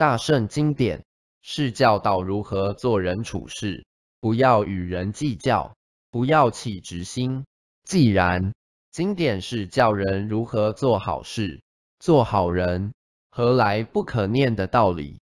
大圣经典是教导如何做人处事不要与人计较不要起执心。既然经典是教人如何做好事做好人何来不可念的道理？